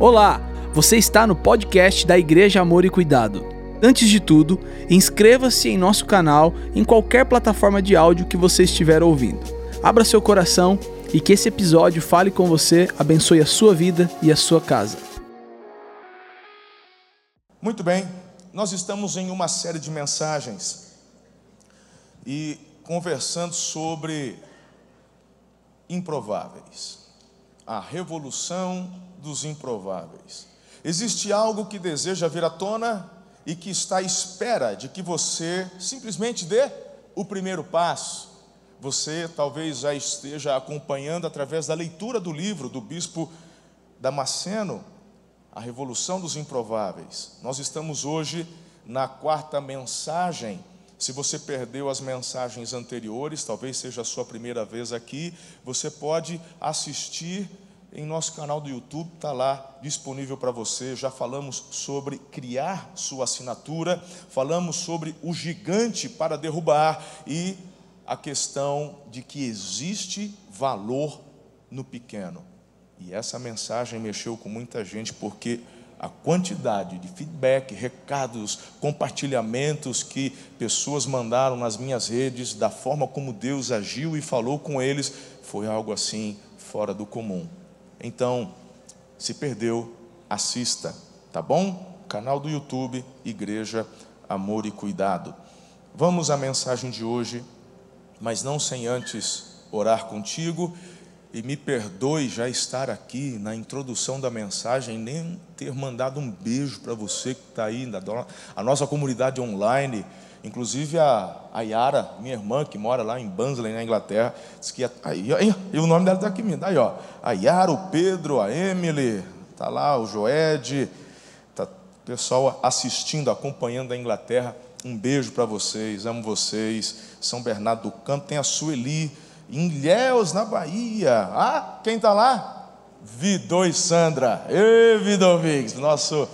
Olá, você está no podcast da Igreja Amor e Cuidado. Antes de tudo, inscreva-se em nosso canal em qualquer plataforma de áudio que você estiver ouvindo. Abra seu coração e que esse episódio fale com você, abençoe a sua vida e a sua casa. Muito bem, nós estamos em uma série de mensagens e conversando sobre improváveis, a revolução dos improváveis. Existe algo que deseja vir à tona e que está à espera de que você simplesmente dê o primeiro passo. Você talvez já esteja acompanhando através da leitura do livro do bispo Damasceno, A Revolução dos Improváveis. Nós estamos hoje na quarta mensagem. Se você perdeu as mensagens anteriores, talvez seja a sua primeira vez aqui, você pode assistir em nosso canal do YouTube, está lá disponível para você. Já falamos sobre criar sua assinatura, falamos sobre o gigante para derrubar e a questão de que existe valor no pequeno. E essa mensagem mexeu com muita gente porque a quantidade de feedback, recados, compartilhamentos que pessoas mandaram nas minhas redes, da forma como Deus agiu e falou com eles, foi algo assim fora do comum. Então, se perdeu, assista, tá bom? Canal do YouTube, Igreja Amor e Cuidado. Vamos à mensagem de hoje, mas não sem antes orar contigo e me perdoe já estar aqui na introdução da mensagem, nem ter mandado um beijo para você que está aí, a nossa comunidade online. Inclusive a, a Yara, minha irmã, que mora lá em Bansley, na Inglaterra, disse que. Aí, aí, e o nome dela está aqui mesmo. Aí, ó. A Yara, o Pedro, a Emily, está lá, o Joed, está o pessoal assistindo, acompanhando da Inglaterra. Um beijo para vocês, amo vocês. São Bernardo do Campo, tem a Sueli, em Ilhéus, na Bahia. Ah, quem está lá? Vidor e Sandra. Ê, Vidovix, nosso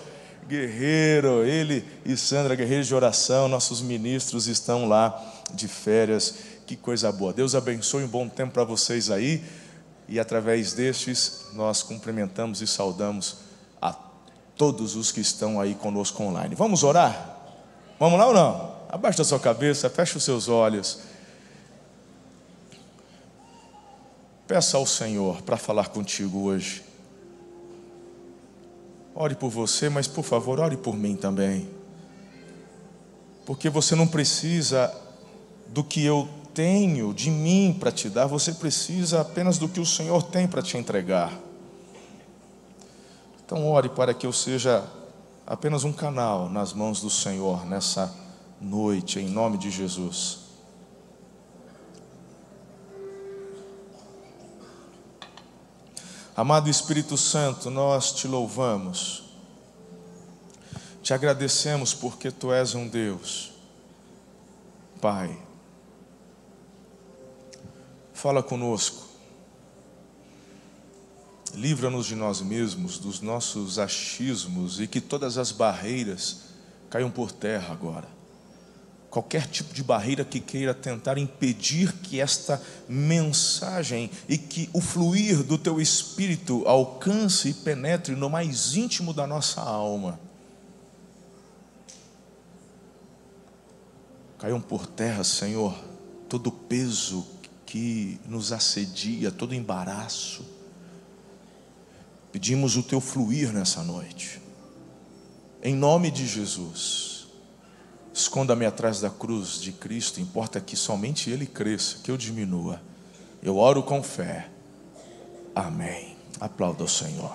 Guerreiro, ele e Sandra, guerreiros de oração, nossos ministros estão lá de férias. Que coisa boa. Deus abençoe um bom tempo para vocês aí. E através destes, nós cumprimentamos e saudamos a todos os que estão aí conosco online. Vamos orar? Vamos lá ou não? Abaixa a sua cabeça, fecha os seus olhos. Peça ao Senhor para falar contigo hoje. Ore por você, mas por favor, ore por mim também. Porque você não precisa do que eu tenho de mim para te dar, você precisa apenas do que o Senhor tem para te entregar. Então, ore para que eu seja apenas um canal nas mãos do Senhor nessa noite, em nome de Jesus. Amado Espírito Santo, nós te louvamos, te agradecemos porque tu és um Deus, Pai. Fala conosco, livra-nos de nós mesmos, dos nossos achismos e que todas as barreiras caiam por terra agora qualquer tipo de barreira que queira tentar impedir que esta mensagem e que o fluir do teu espírito alcance e penetre no mais íntimo da nossa alma. Caiam por terra, Senhor, todo o peso que nos assedia, todo embaraço. Pedimos o teu fluir nessa noite. Em nome de Jesus. Esconda-me atrás da cruz de Cristo, importa que somente Ele cresça, que eu diminua. Eu oro com fé. Amém. Aplauda o Senhor.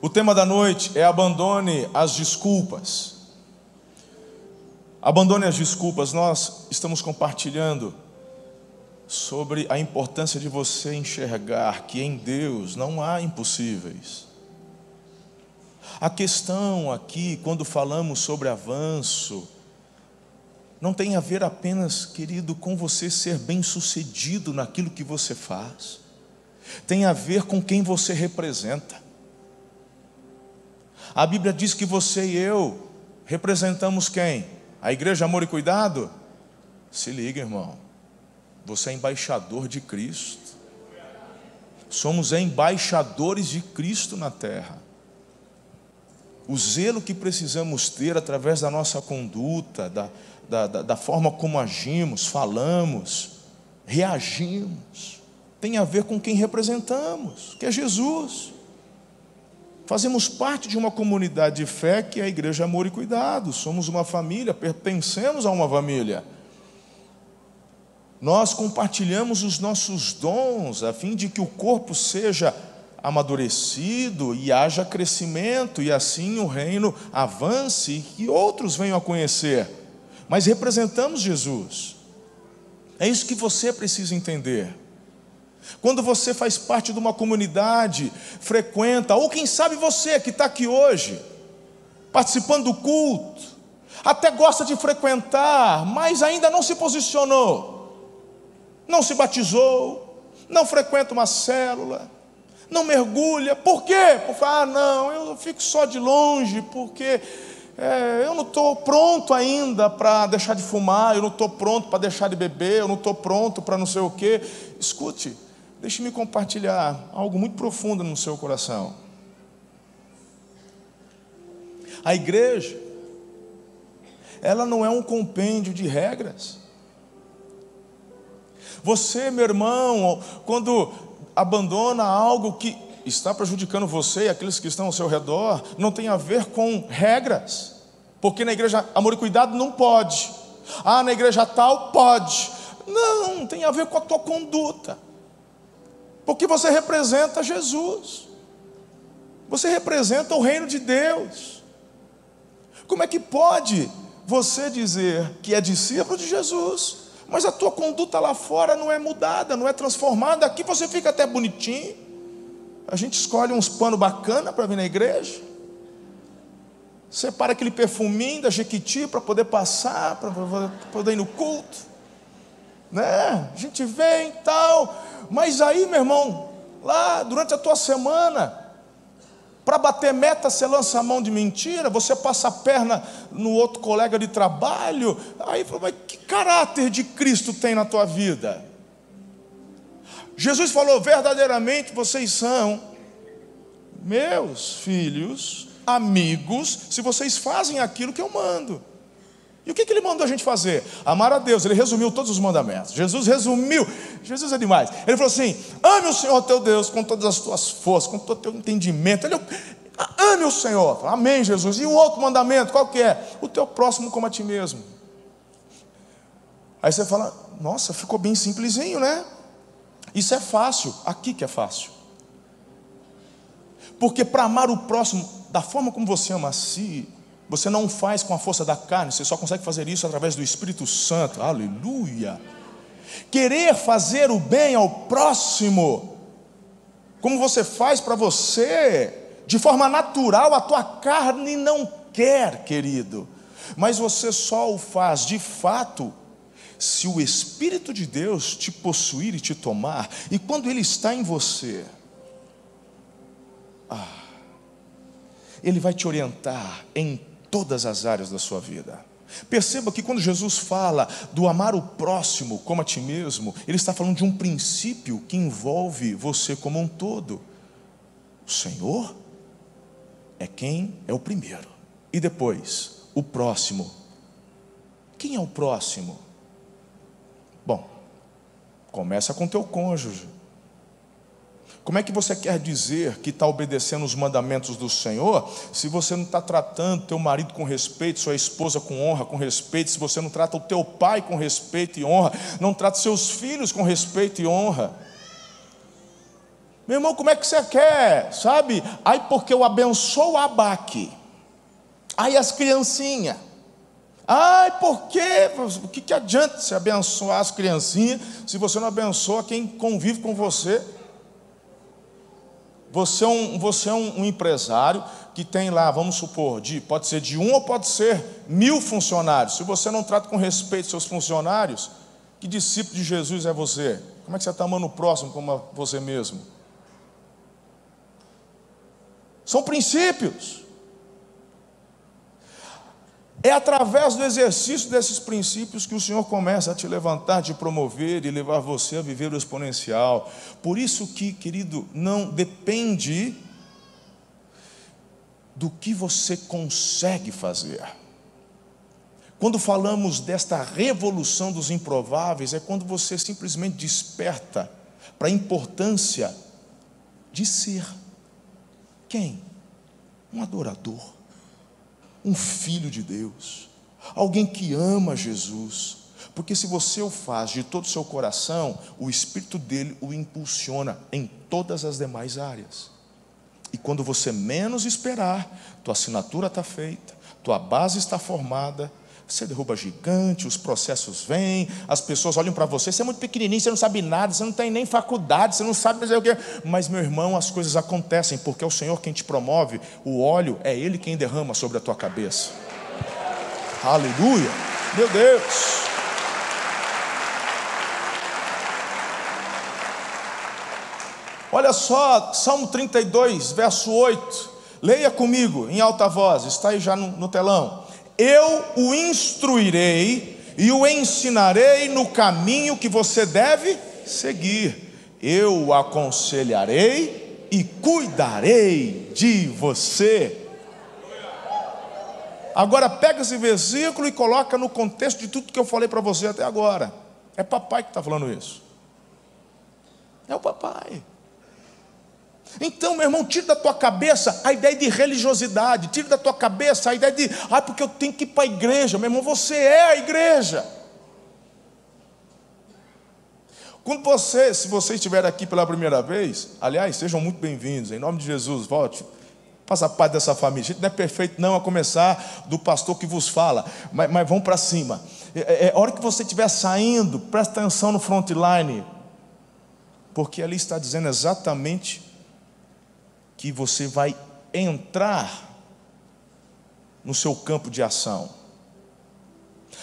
O tema da noite é abandone as desculpas. Abandone as desculpas. Nós estamos compartilhando sobre a importância de você enxergar que em Deus não há impossíveis. A questão aqui, quando falamos sobre avanço, não tem a ver apenas, querido, com você ser bem-sucedido naquilo que você faz. Tem a ver com quem você representa. A Bíblia diz que você e eu representamos quem? A igreja Amor e Cuidado? Se liga, irmão. Você é embaixador de Cristo. Somos embaixadores de Cristo na terra. O zelo que precisamos ter através da nossa conduta, da, da, da, da forma como agimos, falamos, reagimos, tem a ver com quem representamos, que é Jesus. Fazemos parte de uma comunidade de fé que é a Igreja Amor e Cuidado. Somos uma família, pertencemos a uma família. Nós compartilhamos os nossos dons a fim de que o corpo seja amadurecido e haja crescimento, e assim o reino avance e que outros venham a conhecer. Mas representamos Jesus. É isso que você precisa entender. Quando você faz parte de uma comunidade, frequenta, ou quem sabe você que está aqui hoje, participando do culto, até gosta de frequentar, mas ainda não se posicionou, não se batizou, não frequenta uma célula, não mergulha, por quê? Porque, ah, não, eu fico só de longe, porque é, eu não estou pronto ainda para deixar de fumar, eu não estou pronto para deixar de beber, eu não estou pronto para não sei o quê. Escute, Deixe-me compartilhar algo muito profundo no seu coração. A igreja, ela não é um compêndio de regras. Você, meu irmão, quando abandona algo que está prejudicando você e aqueles que estão ao seu redor, não tem a ver com regras. Porque na igreja amor e cuidado não pode. Ah, na igreja tal pode. Não, tem a ver com a tua conduta. Porque você representa Jesus. Você representa o reino de Deus. Como é que pode você dizer que é discípulo de Jesus, mas a tua conduta lá fora não é mudada, não é transformada? Aqui você fica até bonitinho. A gente escolhe uns panos bacana para vir na igreja. Separa aquele perfuminho da Jequiti para poder passar, para poder ir no culto. Né? A gente vem e tal. Mas aí, meu irmão, lá durante a tua semana, para bater meta, você lança a mão de mentira, você passa a perna no outro colega de trabalho. Aí, mas que caráter de Cristo tem na tua vida? Jesus falou: verdadeiramente vocês são meus filhos, amigos, se vocês fazem aquilo que eu mando. E o que, que ele mandou a gente fazer? Amar a Deus. Ele resumiu todos os mandamentos. Jesus resumiu. Jesus é demais. Ele falou assim: ame o Senhor teu Deus com todas as tuas forças, com todo o teu entendimento. Ele, ame o Senhor. Amém, Jesus. E o outro mandamento, qual que é? O teu próximo como a ti mesmo. Aí você fala, nossa, ficou bem simplesinho, né? Isso é fácil. Aqui que é fácil. Porque para amar o próximo da forma como você ama a si, você não faz com a força da carne, você só consegue fazer isso através do Espírito Santo. Aleluia. Querer fazer o bem ao próximo, como você faz para você, de forma natural, a tua carne não quer, querido. Mas você só o faz de fato se o Espírito de Deus te possuir e te tomar, e quando Ele está em você, ah, Ele vai te orientar em todas as áreas da sua vida. Perceba que quando Jesus fala do amar o próximo como a ti mesmo, ele está falando de um princípio que envolve você como um todo. O Senhor é quem é o primeiro, e depois o próximo. Quem é o próximo? Bom, começa com teu cônjuge. Como é que você quer dizer que está obedecendo os mandamentos do Senhor se você não está tratando teu marido com respeito, sua esposa com honra, com respeito, se você não trata o teu pai com respeito e honra, não trata seus filhos com respeito e honra? Meu irmão, como é que você quer? Sabe? Aí porque eu abençoo a Abaque. Aí as criancinhas. Ai, por quê? O que, que adianta se abençoar as criancinhas se você não abençoa quem convive com você? Você é, um, você é um, um, empresário que tem lá, vamos supor, de, pode ser de um ou pode ser mil funcionários. Se você não trata com respeito seus funcionários, que discípulo de Jesus é você? Como é que você está amando o próximo como você mesmo? São princípios. É através do exercício desses princípios que o Senhor começa a te levantar, te promover e levar você a viver o exponencial. Por isso que, querido, não depende do que você consegue fazer. Quando falamos desta revolução dos improváveis, é quando você simplesmente desperta para a importância de ser quem? Um adorador um filho de Deus, alguém que ama Jesus. Porque se você o faz de todo o seu coração, o Espírito dele o impulsiona em todas as demais áreas. E quando você menos esperar, tua assinatura está feita, tua base está formada, você derruba gigante, os processos vêm, as pessoas olham para você, você é muito pequenininho, você não sabe nada, você não tem nem faculdade, você não sabe dizer o quê. Mas, meu irmão, as coisas acontecem, porque é o Senhor quem te promove, o óleo é Ele quem derrama sobre a tua cabeça. Aleluia! Meu Deus! Olha só, Salmo 32, verso 8. Leia comigo em alta voz, está aí já no, no telão eu o instruirei e o ensinarei no caminho que você deve seguir. Eu o aconselharei e cuidarei de você. Agora pega esse versículo e coloca no contexto de tudo que eu falei para você até agora. É papai que está falando isso. É o papai. Então, meu irmão, tira da tua cabeça a ideia de religiosidade, tira da tua cabeça a ideia de, ah, porque eu tenho que ir para a igreja. Meu irmão, você é a igreja. Quando você, se você estiver aqui pela primeira vez, aliás, sejam muito bem-vindos, em nome de Jesus, volte. Faça parte dessa família. A gente não é perfeito, não, a começar do pastor que vos fala, mas, mas vamos para cima. É, é, é, a hora que você estiver saindo, presta atenção no frontline, porque ali está dizendo exatamente que você vai entrar no seu campo de ação.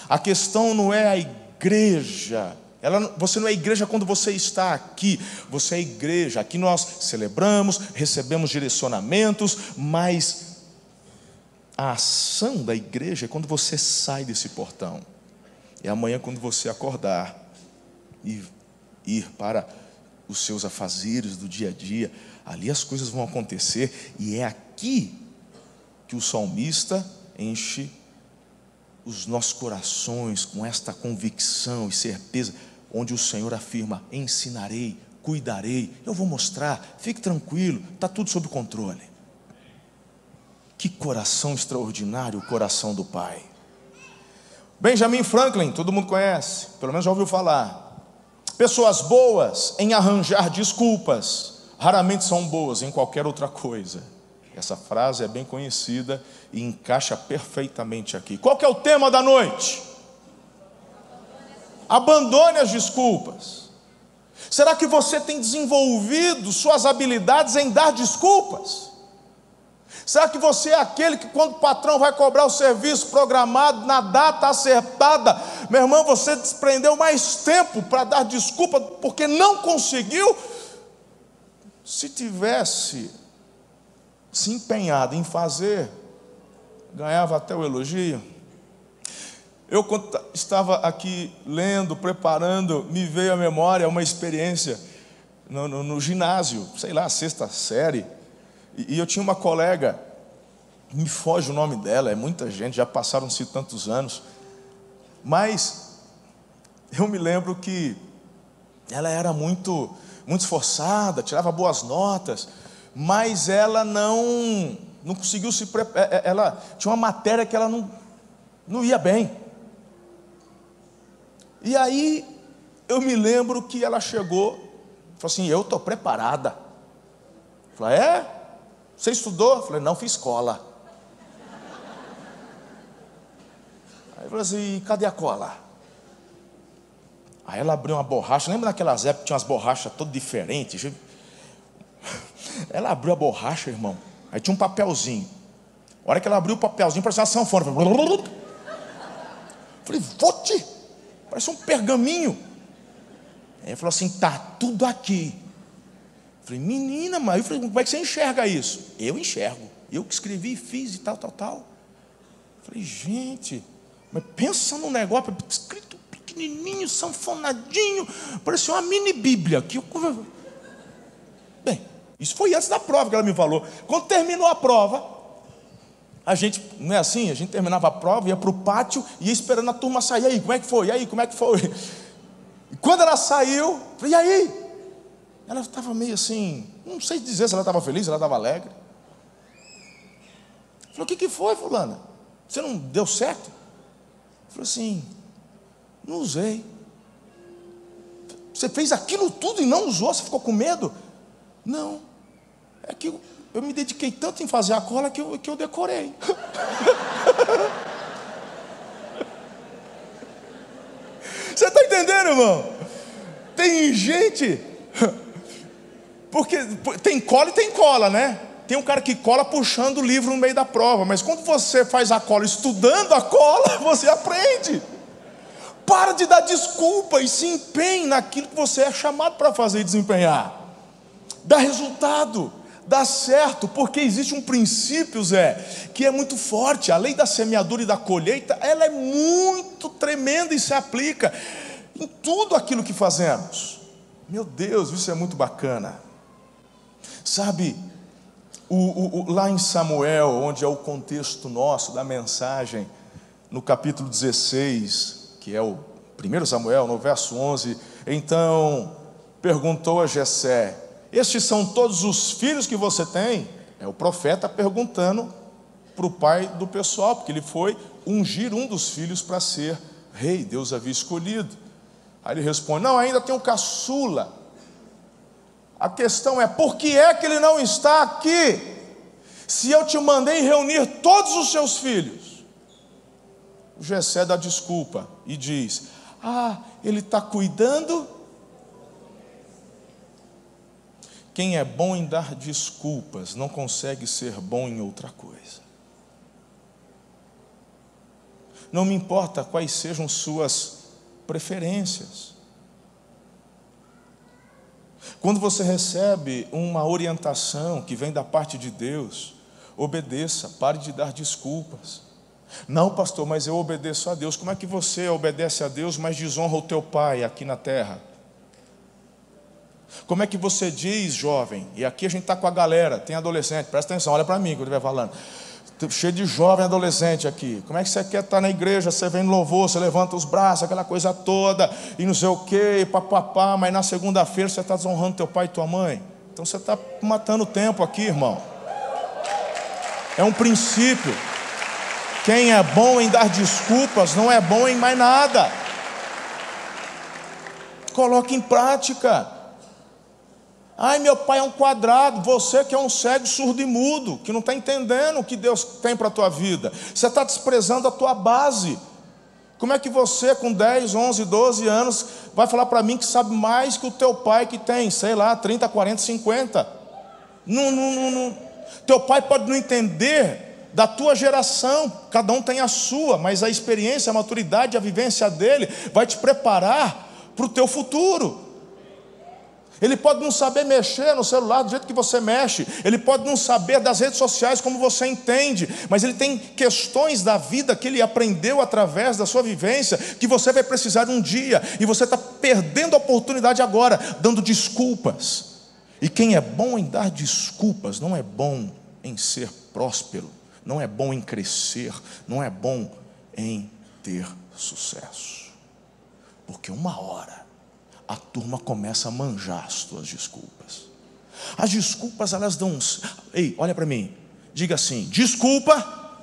A questão não é a igreja. Ela, você não é igreja quando você está aqui, você é igreja. Aqui nós celebramos, recebemos direcionamentos, mas a ação da igreja é quando você sai desse portão. É amanhã quando você acordar e ir para os seus afazeres do dia a dia ali as coisas vão acontecer, e é aqui que o salmista enche os nossos corações com esta convicção e certeza, onde o Senhor afirma: ensinarei, cuidarei, eu vou mostrar, fique tranquilo, está tudo sob controle. Que coração extraordinário o coração do Pai. Benjamin Franklin, todo mundo conhece, pelo menos já ouviu falar. Pessoas boas em arranjar desculpas raramente são boas em qualquer outra coisa. Essa frase é bem conhecida e encaixa perfeitamente aqui. Qual é o tema da noite? Abandone as desculpas. Será que você tem desenvolvido suas habilidades em dar desculpas? Será que você é aquele que, quando o patrão vai cobrar o serviço programado na data acertada, meu irmão, você desprendeu mais tempo para dar desculpa porque não conseguiu se tivesse se empenhado em fazer, ganhava até o elogio. Eu, estava aqui lendo, preparando, me veio à memória uma experiência no, no, no ginásio, sei lá, sexta série, e, e, eu tinha uma colega, me foge o nome dela, é muita gente, já passaram-se tantos anos, mas eu me lembro que ela era muito muito esforçada, tirava boas notas, mas ela não não conseguiu se preparar. É, é, ela tinha uma matéria que ela não, não ia bem. E aí eu me lembro que ela chegou, falou assim: Eu estou preparada. Eu falei: É? Você estudou? Eu falei: Não, fiz escola. Aí falou assim: Cadê a cola? Aí ela abriu uma borracha, lembra daquelas épocas que tinha umas borrachas todas diferentes? Ela abriu a borracha, irmão. Aí tinha um papelzinho. A hora que ela abriu o papelzinho, parecia uma sanfona. Falei, vote! Parece um pergaminho. Aí ele falou assim: tá tudo aqui. Falei, menina, mas eu falei, como é que você enxerga isso? Eu enxergo. Eu que escrevi, fiz e tal, tal, tal. Falei, gente, mas pensa num negócio pequenininho, sanfonadinho, parecia uma mini Bíblia. Que eu... Bem, isso foi antes da prova que ela me falou. Quando terminou a prova, a gente, não é assim? A gente terminava a prova, ia para o pátio e ia esperando a turma sair. E aí, como é que foi? E aí, como é que foi? E quando ela saiu, falei, e aí? Ela estava meio assim, não sei dizer se ela estava feliz, se ela estava alegre. Falei, o que, que foi, fulana? Você não deu certo? Falei assim, não usei. Você fez aquilo tudo e não usou, você ficou com medo? Não. É que eu me dediquei tanto em fazer a cola que eu, que eu decorei. Você está entendendo, irmão? Tem gente. Porque tem cola e tem cola, né? Tem um cara que cola puxando o livro no meio da prova, mas quando você faz a cola estudando a cola, você aprende. Para de dar desculpa e se empenhe naquilo que você é chamado para fazer e desempenhar. Dá resultado dá certo, porque existe um princípio, Zé, que é muito forte. A lei da semeadura e da colheita, ela é muito tremenda e se aplica em tudo aquilo que fazemos. Meu Deus, isso é muito bacana. Sabe, o, o, o, lá em Samuel, onde é o contexto nosso da mensagem, no capítulo 16, que é o 1 Samuel, no verso 11, então perguntou a Jessé: estes são todos os filhos que você tem? É o profeta perguntando para o pai do pessoal, porque ele foi ungir um dos filhos para ser rei, Deus havia escolhido. Aí ele responde: Não, ainda tem um caçula. A questão é: por que é que ele não está aqui? Se eu te mandei reunir todos os seus filhos. O Gessé dá desculpa e diz: Ah, ele está cuidando Quem é bom em dar desculpas não consegue ser bom em outra coisa. Não me importa quais sejam suas preferências. Quando você recebe uma orientação que vem da parte de Deus, obedeça, pare de dar desculpas. Não, pastor, mas eu obedeço a Deus. Como é que você obedece a Deus, mas desonra o teu pai aqui na terra? Como é que você diz, jovem? E aqui a gente está com a galera, tem adolescente, presta atenção, olha para mim que eu estiver falando. Cheio de jovem adolescente aqui. Como é que você quer estar tá na igreja? Você vem no louvor, você levanta os braços, aquela coisa toda, e não sei o quê, papapá, mas na segunda-feira você está desonrando teu pai e tua mãe. Então você está matando o tempo aqui, irmão. É um princípio. Quem é bom em dar desculpas não é bom em mais nada. Coloque em prática. Ai, meu pai é um quadrado, você que é um cego, surdo e mudo, que não está entendendo o que Deus tem para a tua vida. Você está desprezando a tua base. Como é que você, com 10, 11, 12 anos, vai falar para mim que sabe mais que o teu pai que tem, sei lá, 30, 40, 50? Não, não, não, não. Teu pai pode não entender da tua geração, cada um tem a sua, mas a experiência, a maturidade, a vivência dele vai te preparar para o teu futuro. Ele pode não saber mexer no celular do jeito que você mexe, ele pode não saber das redes sociais como você entende, mas ele tem questões da vida que ele aprendeu através da sua vivência que você vai precisar um dia, e você está perdendo a oportunidade agora, dando desculpas. E quem é bom em dar desculpas não é bom em ser próspero, não é bom em crescer, não é bom em ter sucesso, porque uma hora a turma começa a manjar as tuas desculpas. As desculpas, elas dão. Ei, olha para mim. Diga assim: desculpa,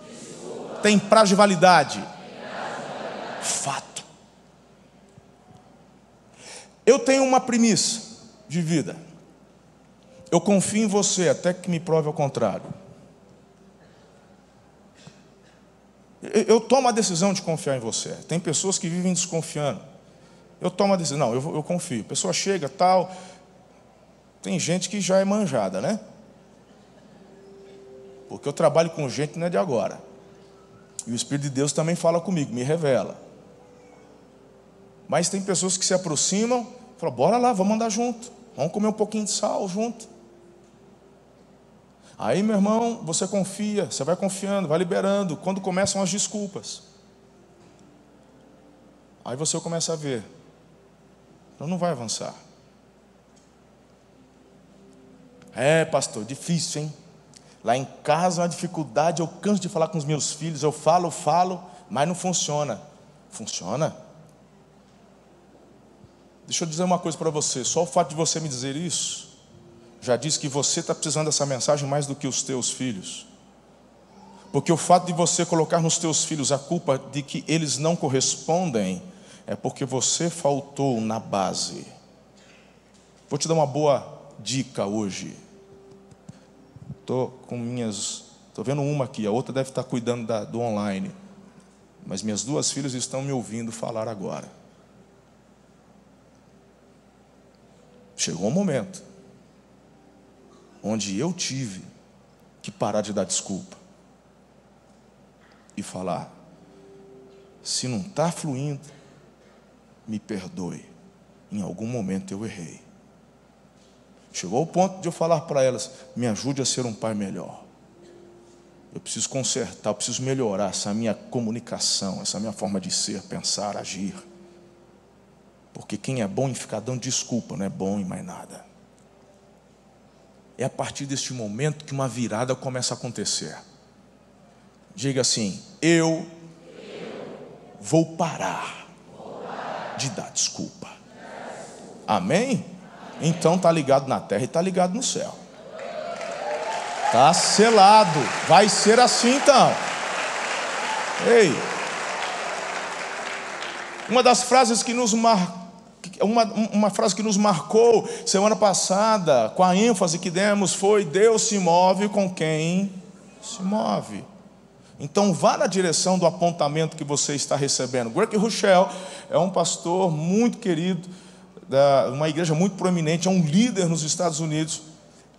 desculpa. tem prazo de validade. validade. Fato. Eu tenho uma premissa de vida. Eu confio em você até que me prove ao contrário. Eu tomo a decisão de confiar em você. Tem pessoas que vivem desconfiando. Eu tomo a decisão, não, eu, eu confio. A pessoa chega, tal. Tem gente que já é manjada, né? Porque eu trabalho com gente não é de agora. E o Espírito de Deus também fala comigo, me revela. Mas tem pessoas que se aproximam, falam, bora lá, vamos andar junto. Vamos comer um pouquinho de sal junto. Aí, meu irmão, você confia, você vai confiando, vai liberando. Quando começam as desculpas, aí você começa a ver, então não vai avançar. É, pastor, difícil, hein? Lá em casa é uma dificuldade, eu canso de falar com os meus filhos, eu falo, falo, mas não funciona. Funciona? Deixa eu dizer uma coisa para você: só o fato de você me dizer isso, já diz que você está precisando dessa mensagem mais do que os teus filhos. Porque o fato de você colocar nos teus filhos a culpa de que eles não correspondem, é porque você faltou na base. Vou te dar uma boa dica hoje. Estou com minhas. Estou vendo uma aqui, a outra deve estar cuidando da, do online. Mas minhas duas filhas estão me ouvindo falar agora. Chegou um momento onde eu tive que parar de dar desculpa e falar: se não está fluindo, me perdoe. Em algum momento eu errei. Chegou ao ponto de eu falar para elas: me ajude a ser um pai melhor. Eu preciso consertar, eu preciso melhorar essa minha comunicação, essa minha forma de ser, pensar, agir. Porque quem é bom em ficar dando desculpa não é bom em mais nada. É a partir deste momento que uma virada começa a acontecer. Diga assim: eu vou parar de dar desculpa. Amém? Então está ligado na terra e está ligado no céu. Está selado. Vai ser assim então. Ei. Uma das frases que nos marcou uma, uma frase que nos marcou semana passada, com a ênfase que demos, foi: Deus se move com quem se move. Então vá na direção do apontamento que você está recebendo. Greg Rochelle é um pastor muito querido, da, uma igreja muito proeminente, é um líder nos Estados Unidos.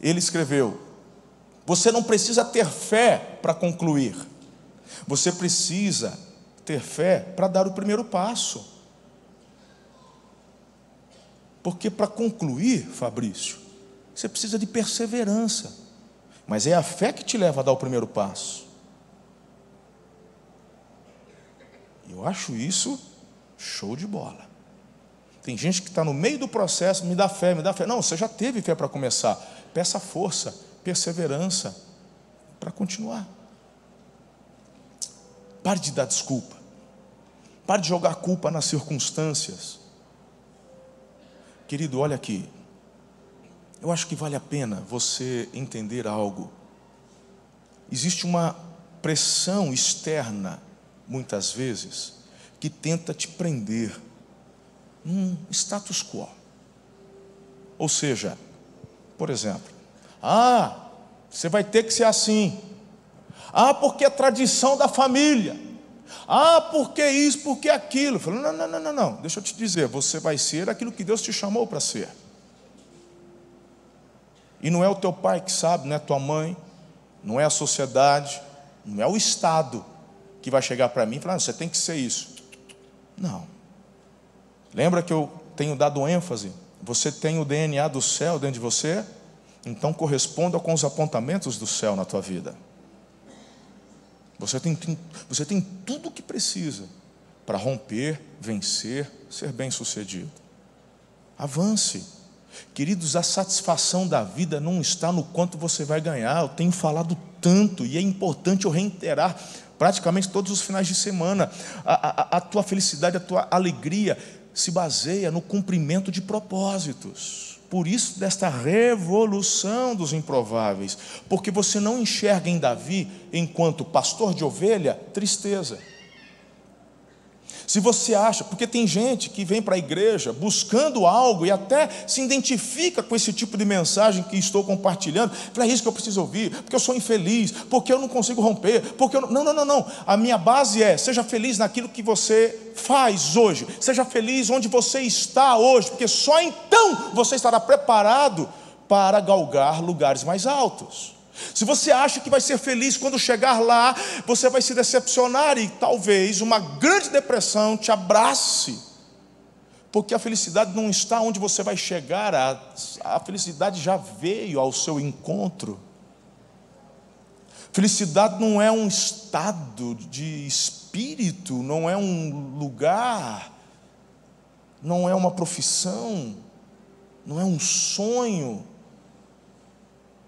Ele escreveu: Você não precisa ter fé para concluir, você precisa ter fé para dar o primeiro passo. Porque para concluir, Fabrício, você precisa de perseverança, mas é a fé que te leva a dar o primeiro passo. Eu acho isso show de bola. Tem gente que está no meio do processo, me dá fé, me dá fé. Não, você já teve fé para começar. Peça força, perseverança para continuar. Pare de dar desculpa. Pare de jogar culpa nas circunstâncias. Querido, olha aqui. Eu acho que vale a pena você entender algo. Existe uma pressão externa, muitas vezes, que tenta te prender um status quo. Ou seja, por exemplo, ah, você vai ter que ser assim. Ah, porque é tradição da família. Ah, porque isso, porque aquilo. Falei, não, não, não, não, não. Deixa eu te dizer, você vai ser aquilo que Deus te chamou para ser. E não é o teu pai que sabe, não é tua mãe, não é a sociedade, não é o Estado que vai chegar para mim e falar, você tem que ser isso. Não. Lembra que eu tenho dado ênfase? Você tem o DNA do céu dentro de você? Então corresponda com os apontamentos do céu na tua vida. Você tem, tem você tem tudo o que precisa para romper, vencer, ser bem-sucedido. Avance. Queridos, a satisfação da vida não está no quanto você vai ganhar. Eu tenho falado tanto e é importante eu reiterar praticamente todos os finais de semana. A, a, a tua felicidade, a tua alegria se baseia no cumprimento de propósitos. Por isso, desta revolução dos improváveis, porque você não enxerga em Davi, enquanto pastor de ovelha, tristeza. Se você acha, porque tem gente que vem para a igreja buscando algo e até se identifica com esse tipo de mensagem que estou compartilhando, é isso que eu preciso ouvir, porque eu sou infeliz, porque eu não consigo romper, porque eu não. Não, não, não, não. A minha base é: seja feliz naquilo que você faz hoje, seja feliz onde você está hoje, porque só então você estará preparado para galgar lugares mais altos. Se você acha que vai ser feliz quando chegar lá, você vai se decepcionar e talvez uma grande depressão te abrace. Porque a felicidade não está onde você vai chegar, a, a felicidade já veio ao seu encontro. Felicidade não é um estado de espírito, não é um lugar, não é uma profissão, não é um sonho.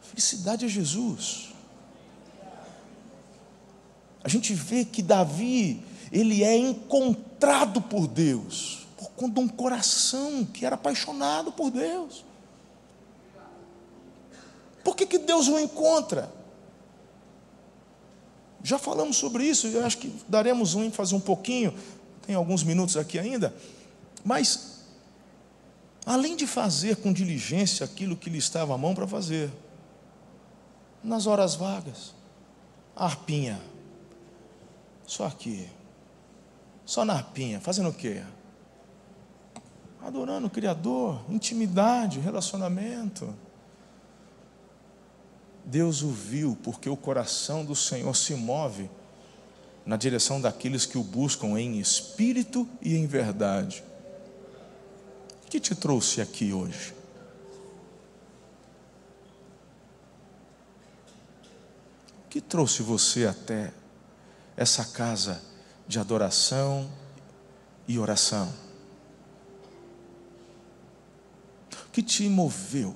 Felicidade é Jesus. A gente vê que Davi, ele é encontrado por Deus, por conta de um coração que era apaixonado por Deus. Por que, que Deus o encontra? Já falamos sobre isso, eu acho que daremos um ênfase um pouquinho, tem alguns minutos aqui ainda, mas, além de fazer com diligência aquilo que lhe estava à mão para fazer, nas horas vagas, arpinha, só aqui, só na arpinha, fazendo o quê? Adorando o Criador, intimidade, relacionamento. Deus o viu, porque o coração do Senhor se move na direção daqueles que o buscam em espírito e em verdade. Que te trouxe aqui hoje? O que trouxe você até essa casa de adoração e oração? O que te moveu?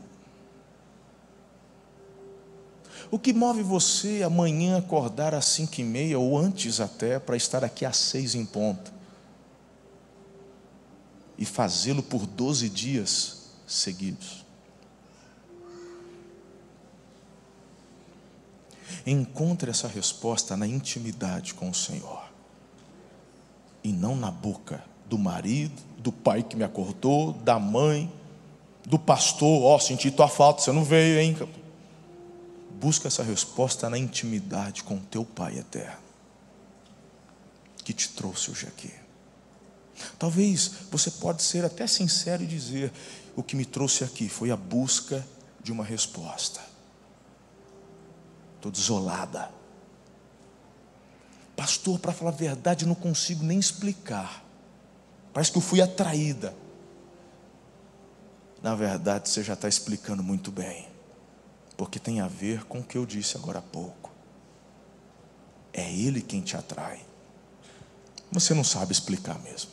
O que move você amanhã acordar às cinco e meia ou antes até para estar aqui às seis em ponto e fazê-lo por doze dias seguidos? Encontre essa resposta na intimidade com o Senhor e não na boca do marido, do pai que me acordou, da mãe, do pastor. Ó, oh, senti tua falta, você não veio, hein? Busca essa resposta na intimidade com teu Pai eterno, que te trouxe hoje aqui. Talvez você pode ser até sincero e dizer: o que me trouxe aqui foi a busca de uma resposta. Estou desolada. Pastor, para falar a verdade, não consigo nem explicar. Parece que eu fui atraída. Na verdade, você já está explicando muito bem porque tem a ver com o que eu disse agora há pouco. É Ele quem te atrai. Você não sabe explicar mesmo.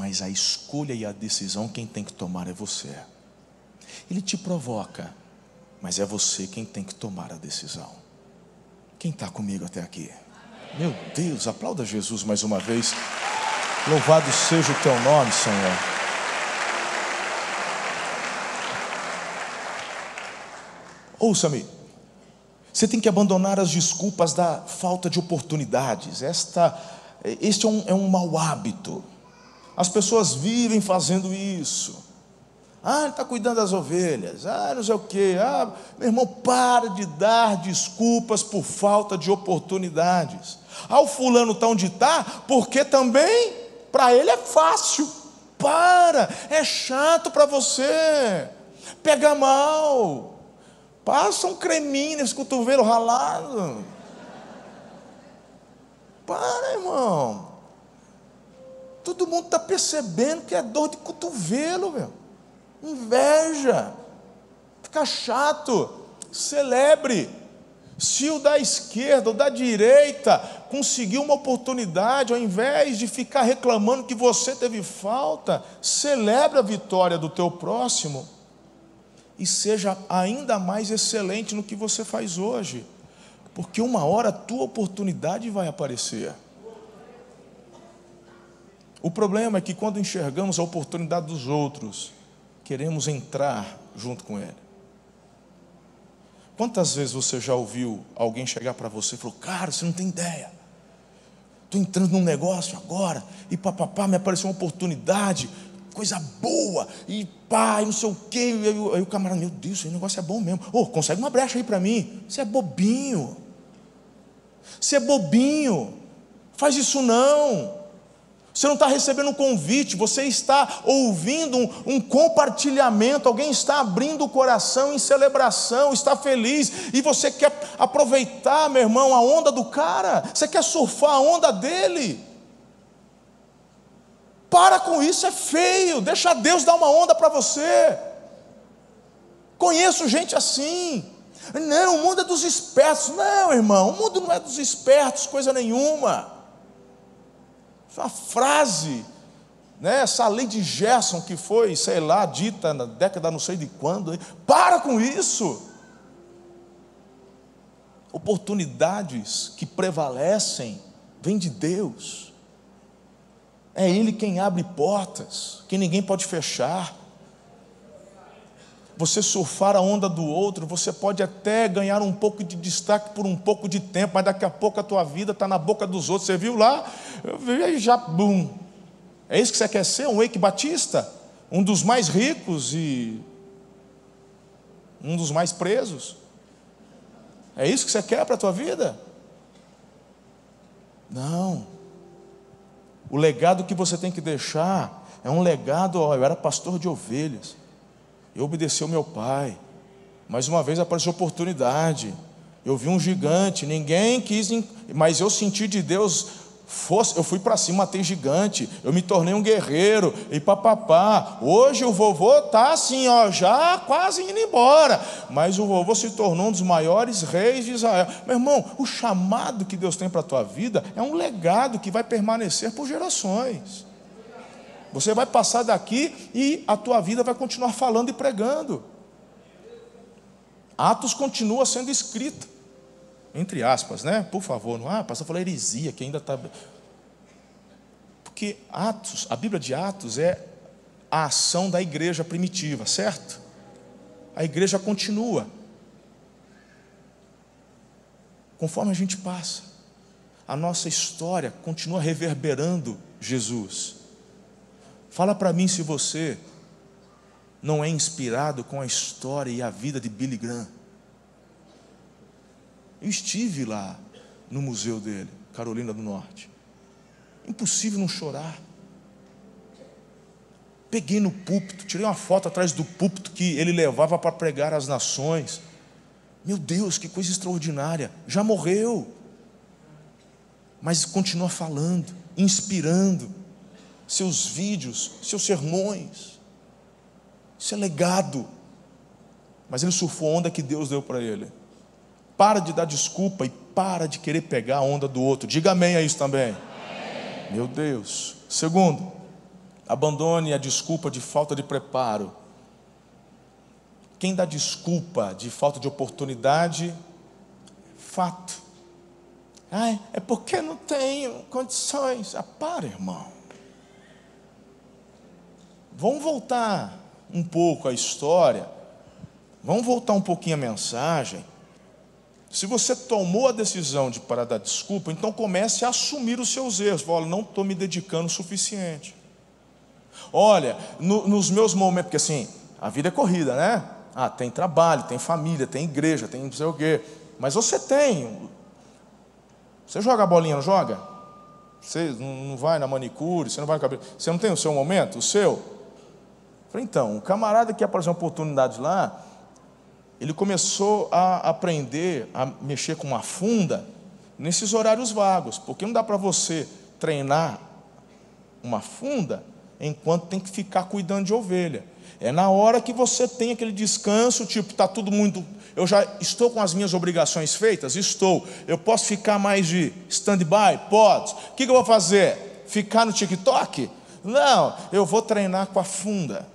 Mas a escolha e a decisão quem tem que tomar é você. Ele te provoca, mas é você quem tem que tomar a decisão. Quem está comigo até aqui? Meu Deus, aplauda Jesus mais uma vez. Louvado seja o teu nome, Senhor. Ouça-me. Você tem que abandonar as desculpas da falta de oportunidades. Esta, este é um, é um mau hábito. As pessoas vivem fazendo isso. Ah, ele está cuidando das ovelhas. Ah, não sei o quê. Ah, meu irmão, para de dar desculpas por falta de oportunidades. Ah, o fulano está onde está, porque também para ele é fácil. Para, é chato para você. Pega mal. Passa um creminho nesse cotovelo ralado. Para, irmão. Todo mundo está percebendo que é dor de cotovelo, meu. Inveja. Fica chato. Celebre. Se o da esquerda ou da direita conseguiu uma oportunidade, ao invés de ficar reclamando que você teve falta, celebre a vitória do teu próximo e seja ainda mais excelente no que você faz hoje, porque uma hora a tua oportunidade vai aparecer. O problema é que quando enxergamos a oportunidade dos outros, queremos entrar junto com ele. Quantas vezes você já ouviu alguém chegar para você e falou: Cara, você não tem ideia. Estou entrando num negócio agora e papapá, me apareceu uma oportunidade coisa boa, e pai, não sei o quê. Aí, aí o camarada, meu Deus, esse negócio é bom mesmo. Ô, oh, consegue uma brecha aí para mim. Você é bobinho. Você é bobinho. Faz isso não. Você não está recebendo um convite, você está ouvindo um, um, compartilhamento, alguém está abrindo o coração em celebração, está feliz, e você quer aproveitar, meu irmão, a onda do cara, você quer surfar a onda dele. Para com isso, é feio. Deixa Deus dar uma onda para você. Conheço gente assim. Não, o mundo é dos espertos. Não, irmão, o mundo não é dos espertos, coisa nenhuma. Essa frase, né, essa lei de Gerson que foi, sei lá, dita na década não sei de quando. Para com isso. Oportunidades que prevalecem vêm de Deus. É Ele quem abre portas que ninguém pode fechar você surfar a onda do outro, você pode até ganhar um pouco de destaque por um pouco de tempo, mas daqui a pouco a tua vida está na boca dos outros. Você viu lá? E já, bum. É isso que você quer ser? Um Eike Batista? Um dos mais ricos e um dos mais presos? É isso que você quer para a tua vida? Não. O legado que você tem que deixar é um legado, ó, eu era pastor de ovelhas. Eu obedeci ao meu pai. Mais uma vez apareceu oportunidade. Eu vi um gigante, ninguém quis, mas eu senti de Deus Fosse, eu fui para cima, matei gigante, eu me tornei um guerreiro, e papapá. Hoje o vovô está assim, ó, já quase indo embora, mas o vovô se tornou um dos maiores reis de Israel. Meu irmão, o chamado que Deus tem para a tua vida é um legado que vai permanecer por gerações. Você vai passar daqui e a tua vida vai continuar falando e pregando. Atos continua sendo escrita. Entre aspas, né? Por favor, não ah, pastor falou heresia, que ainda está. Porque Atos, a Bíblia de Atos é a ação da igreja primitiva, certo? A igreja continua. Conforme a gente passa, a nossa história continua reverberando Jesus. Fala para mim se você não é inspirado com a história e a vida de Billy Graham. Eu estive lá no museu dele, Carolina do Norte. Impossível não chorar. Peguei no púlpito, tirei uma foto atrás do púlpito que ele levava para pregar às nações. Meu Deus, que coisa extraordinária. Já morreu. Mas continua falando, inspirando seus vídeos, seus sermões. Isso é legado. Mas ele surfou a onda que Deus deu para ele. Para de dar desculpa e para de querer pegar a onda do outro. Diga amém a isso também. Amém. Meu Deus. Segundo, abandone a desculpa de falta de preparo. Quem dá desculpa de falta de oportunidade, fato. Ai, é porque não tenho condições. Ah, para, irmão. Vamos voltar um pouco à história, vamos voltar um pouquinho à mensagem. Se você tomou a decisão de parar dar desculpa, então comece a assumir os seus erros. Olha, não estou me dedicando o suficiente. Olha, no, nos meus momentos, porque assim, a vida é corrida, né? Ah, tem trabalho, tem família, tem igreja, tem não sei o quê. Mas você tem. Você joga a bolinha, não joga? Você não vai na manicure, você não vai no cabelo. Você não tem o seu momento, o seu? Falei, então, o camarada que apareceu uma oportunidade lá, ele começou a aprender a mexer com uma funda nesses horários vagos, porque não dá para você treinar uma funda enquanto tem que ficar cuidando de ovelha. É na hora que você tem aquele descanso, tipo, está tudo muito. Eu já estou com as minhas obrigações feitas? Estou. Eu posso ficar mais de stand-by? Pode. O que eu vou fazer? Ficar no TikTok? Não, eu vou treinar com a funda.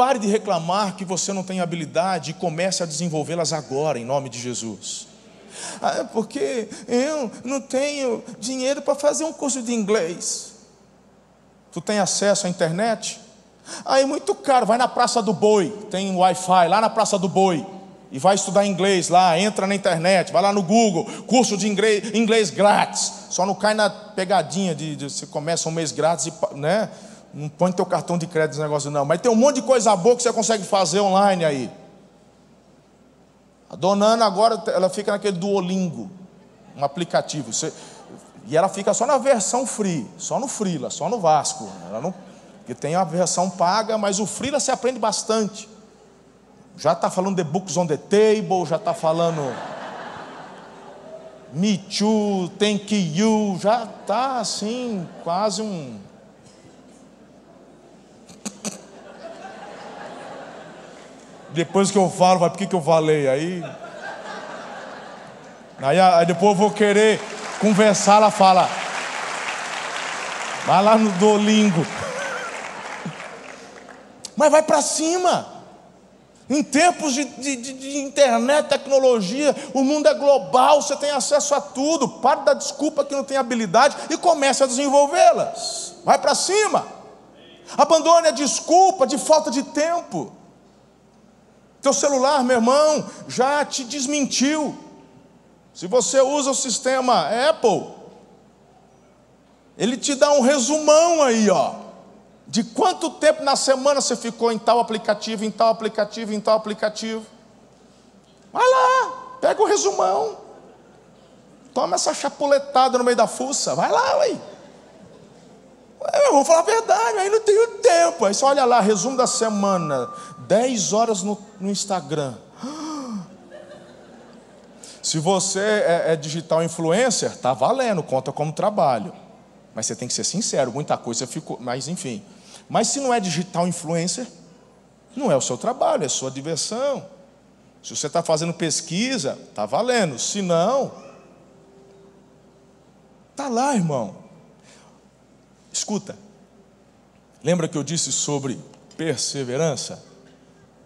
Pare de reclamar que você não tem habilidade e comece a desenvolvê-las agora, em nome de Jesus. Ah, é porque eu não tenho dinheiro para fazer um curso de inglês. Tu tem acesso à internet? Aí ah, é muito caro, vai na Praça do Boi, tem Wi-Fi lá na Praça do Boi. E vai estudar inglês lá, entra na internet, vai lá no Google, curso de inglês, inglês grátis. Só não cai na pegadinha de, de você começa um mês grátis e, né? Não põe teu cartão de crédito nesse negócio, não. Mas tem um monte de coisa boa que você consegue fazer online aí. A dona Ana agora ela fica naquele Duolingo, um aplicativo. Você, e ela fica só na versão free, só no Frila, só no Vasco. Ela não, porque tem a versão paga, mas o Frila se aprende bastante. Já está falando de books on the table, já está falando Me Too, Thank You, já está assim, quase um Depois que eu falo, vai, por que, que eu falei? Aí. Aí, aí depois eu vou querer conversar, ela fala. Vai lá no Dolingo. Mas vai para cima. Em tempos de, de, de, internet, tecnologia, o mundo é global, você tem acesso a tudo. Pare da desculpa que não tem habilidade e comece a desenvolvê-las. Vai para cima. Abandone a desculpa de falta de tempo. Teu celular, meu irmão, já te desmentiu. Se você usa o sistema Apple, ele te dá um resumão aí, ó, de quanto tempo na semana você ficou em tal aplicativo, em tal aplicativo, em tal aplicativo. Vai lá, pega o resumão. Toma essa chapuletada no meio da fuça. Vai lá, ué. Eu vou falar a verdade, aí não tenho tempo. Aí você olha lá, resumo da semana, 10 horas no, no Instagram. Se você é, é, digital influencer, tá valendo, conta como trabalho. Mas você tem que ser sincero, muita coisa ficou, mas enfim. Mas se não é digital influencer, não é o seu trabalho, é sua diversão. Se você está fazendo pesquisa, tá valendo. Se não, tá lá, irmão. Escuta, lembra que eu disse sobre perseverança?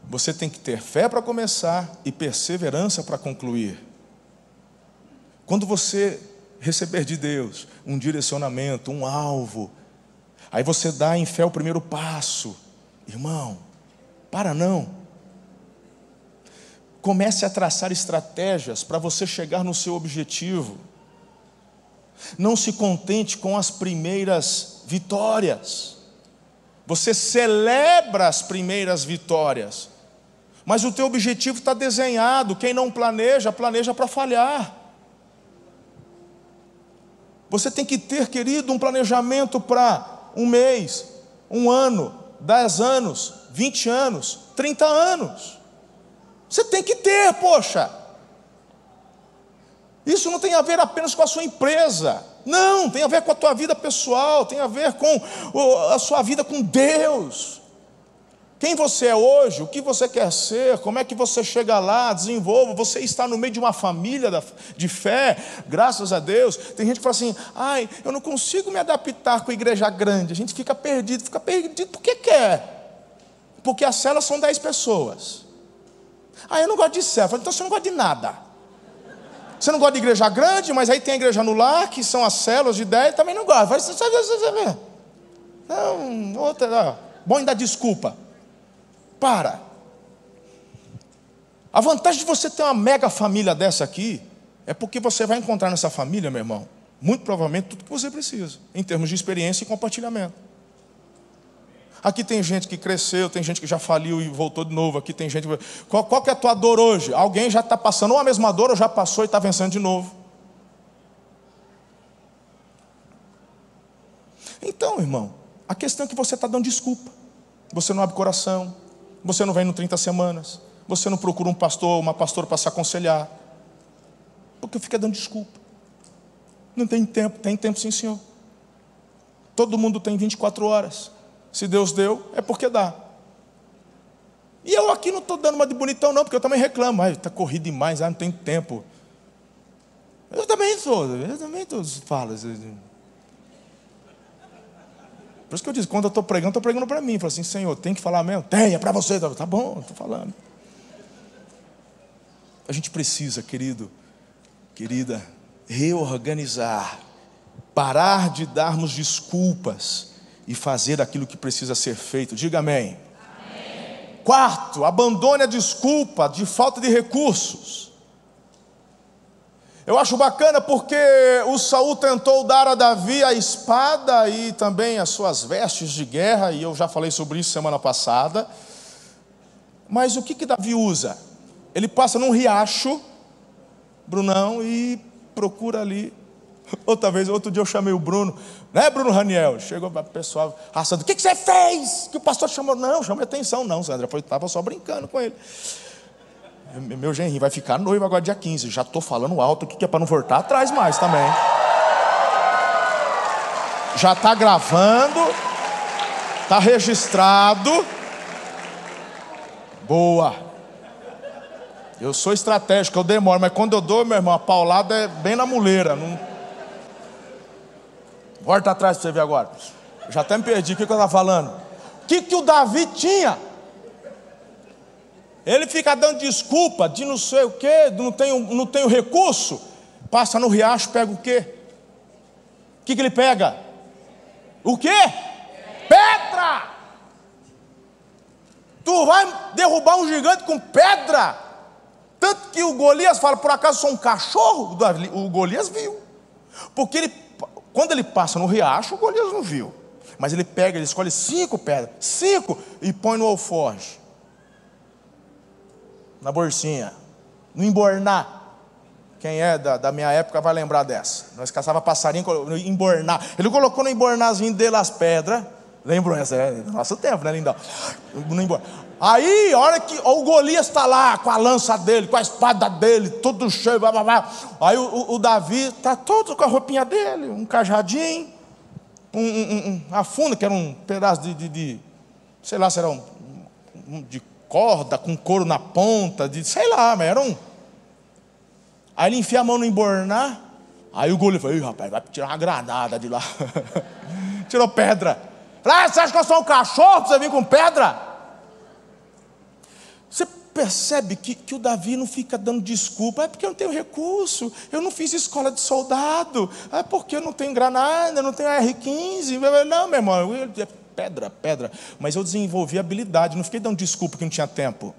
Você tem que ter fé para começar e perseverança para concluir. Quando você receber de Deus um direcionamento, um alvo, aí você dá em fé o primeiro passo, irmão, para não. Comece a traçar estratégias para você chegar no seu objetivo. Não se contente com as primeiras vitórias. Você celebra as primeiras vitórias. Mas o teu objetivo está desenhado. Quem não planeja, planeja para falhar. Você tem que ter, querido, um planejamento para um mês, um ano, dez anos, vinte anos, trinta anos. Você tem que ter, poxa. Isso não tem a ver apenas com a sua empresa. Não, tem a ver com a tua vida pessoal, tem a ver com a sua vida com Deus. Quem você é hoje, o que você quer ser, como é que você chega lá, desenvolva. Você está no meio de uma família de fé, graças a Deus. Tem gente que fala assim: ai, eu não consigo me adaptar com a igreja grande. A gente fica perdido, fica perdido porque quer. Porque as celas são dez pessoas. Ah, eu não gosto de cela. Então você não gosta de nada. Você não gosta de igreja grande, mas aí tem a igreja no lar, que são as células de 10, também não gosta. Vai, você sabe, Não, outra, bom dar desculpa. Para. A vantagem de você ter uma mega família dessa aqui é porque você vai encontrar nessa família, meu irmão, muito provavelmente tudo que você precisa, em termos de experiência e compartilhamento. Aqui tem gente que cresceu, tem gente que já faliu e voltou de novo. Aqui tem gente. Qual, qual que é a tua dor hoje? Alguém já está passando ou a mesma dor ou já passou e está vencendo de novo. Então, irmão, a questão é que você está dando desculpa. Você não abre coração, você não vem no 30 semanas, você não procura um pastor, uma pastora para se aconselhar, porque fica dando desculpa. Não tem tempo, tem tempo sim, senhor. Todo mundo tem 24 horas. Se Deus deu, é porque dá. E eu aqui não estou dando uma de bonitão, não, porque eu também reclamo. Está corrido demais, ah, não tem tempo. Eu também sou, eu também todos falo. Por isso que eu disse, quando eu estou pregando, estou pregando para mim. Falo assim, Senhor, tem que falar mesmo? Tem, é para você. Tá bom, estou falando. A gente precisa, querido, querida, reorganizar, parar de darmos desculpas e fazer aquilo que precisa ser feito. Diga amém. amém. Quarto, abandone a desculpa de falta de recursos. Eu acho bacana porque o Saul tentou dar a Davi a espada e também as suas vestes de guerra, e eu já falei sobre isso semana passada. Mas o que que Davi usa? Ele passa num riacho, Brunão, e procura ali Outra vez, outro dia eu chamei o Bruno, né, Bruno Raniel? Chegou o pessoal, assando, o que, que você fez? Que o pastor chamou. Não, chamei atenção, não, Sandra. Estava só brincando com ele. Meu genrinho vai ficar noivo agora dia 15. Já estou falando alto aqui que é para não voltar atrás mais também. Já está gravando, está registrado. Boa. Eu sou estratégico, eu demoro, mas quando eu dou, meu irmão, a paulada é bem na muleira. Não... Volta atrás para você ver agora. Já até me perdi, o que, eu estava falando? O que, que o Davi tinha? Ele fica dando desculpa de não sei o quê, não tenho, não tenho recurso. Passa no riacho, pega o quê? O que, que ele pega? O quê? Pedra! Tu vai derrubar um gigante com pedra? Tanto que o Golias fala, por acaso sou um cachorro? O Golias viu. Porque ele, quando ele passa no riacho, o Golias não viu. Mas ele pega, ele escolhe cinco pedras, cinco, e põe no alforje. Na bolsinha. No embornar. Quem é da, da, minha época vai lembrar dessa. Nós caçava passarinho no embornar. Ele colocou no embornazinho dele as pedras. Lembram essa? É do nosso tempo, né, lindão? No embornar. Aí, a hora que o Golias está lá com a lança dele, com a espada dele, tudo cheio, blá, blá, blá. aí o, o, Davi está todo com a roupinha dele, um cajadinho, um, um, um, uma funda, que era um pedaço de, de, de sei lá se era um, um, de corda, com couro na ponta, de sei lá, mas era um. Aí ele enfia a mão no embornar, aí o Golias falou, rapaz, vai tirar uma granada de lá. Tirou pedra. Ah, você acha que eu sou um cachorro para você vir com pedra? Você percebe que, que o Davi não fica dando desculpa, é porque eu não tenho recurso, eu não fiz escola de soldado, é porque eu não tenho granada, eu não tenho R15. Não, meu irmão, pedra, pedra. Mas eu desenvolvi habilidade, não fiquei dando desculpa que não tinha tempo.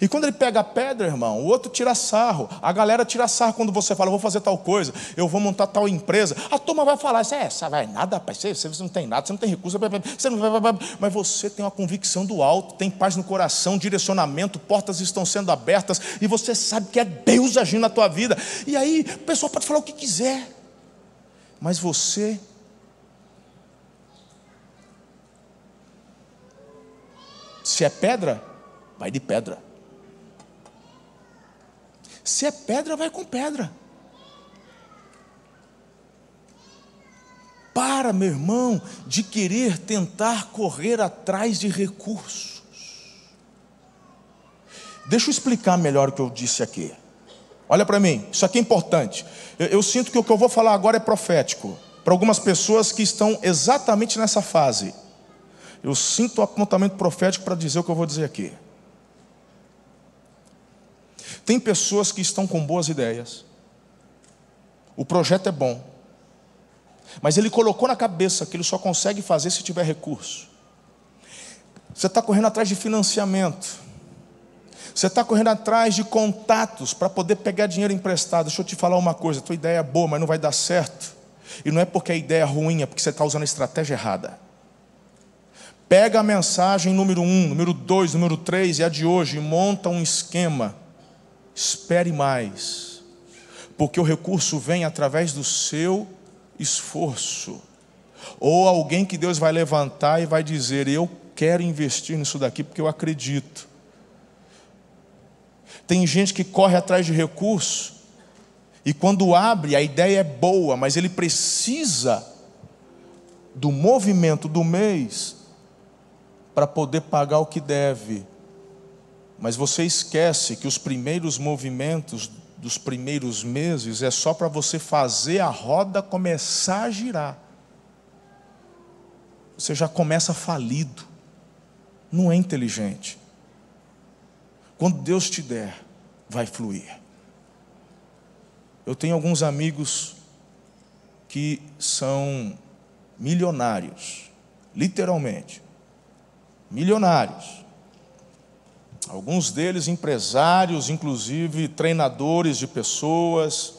E quando ele pega a pedra, irmão, o outro tira sarro. A galera tira sarro quando você fala, vou fazer tal coisa, eu vou montar tal empresa. A turma vai falar, é, essa vai nada, rapaz, você, você não tem nada, você não tem recurso, você não vai, mas você tem uma convicção do alto, tem paz no coração, direcionamento, portas estão sendo abertas, e você sabe que é Deus agindo na tua vida. E aí, o pessoal pode falar o que quiser, mas você Se é pedra, vai de pedra. Se é pedra, vai com pedra. Para, meu irmão, de querer tentar correr atrás de recursos. Deixa eu explicar melhor o que eu disse aqui. Olha para mim, isso aqui é importante. Eu, eu, sinto que o que eu vou falar agora é profético para algumas pessoas que estão exatamente nessa fase. Eu sinto o apontamento profético para dizer o que eu vou dizer aqui. Tem pessoas que estão com boas ideias, o projeto é bom, mas ele colocou na cabeça que ele só consegue fazer se tiver recurso. Você está correndo atrás de financiamento, você está correndo atrás de contatos para poder pegar dinheiro emprestado. Deixa eu te falar uma coisa: tua ideia é boa, mas não vai dar certo. E não é porque a ideia é ruim, é porque você está usando a estratégia errada. Pega a mensagem número um, número dois, número três e a de hoje monta um esquema espere mais, porque o recurso vem através do seu esforço. Ou alguém que Deus vai levantar e vai dizer: Eu quero investir nisso daqui porque eu acredito. Tem gente que corre atrás de recurso e quando abre, a ideia é boa, mas ele precisa do movimento do mês para poder pagar o que deve. Mas você esquece que os primeiros movimentos dos primeiros meses é só para você fazer a roda começar a girar. Você já começa falido. Não é inteligente. Quando Deus te der, vai fluir. Eu tenho alguns amigos que são milionários, literalmente. Milionários Alguns deles empresários, inclusive treinadores de pessoas.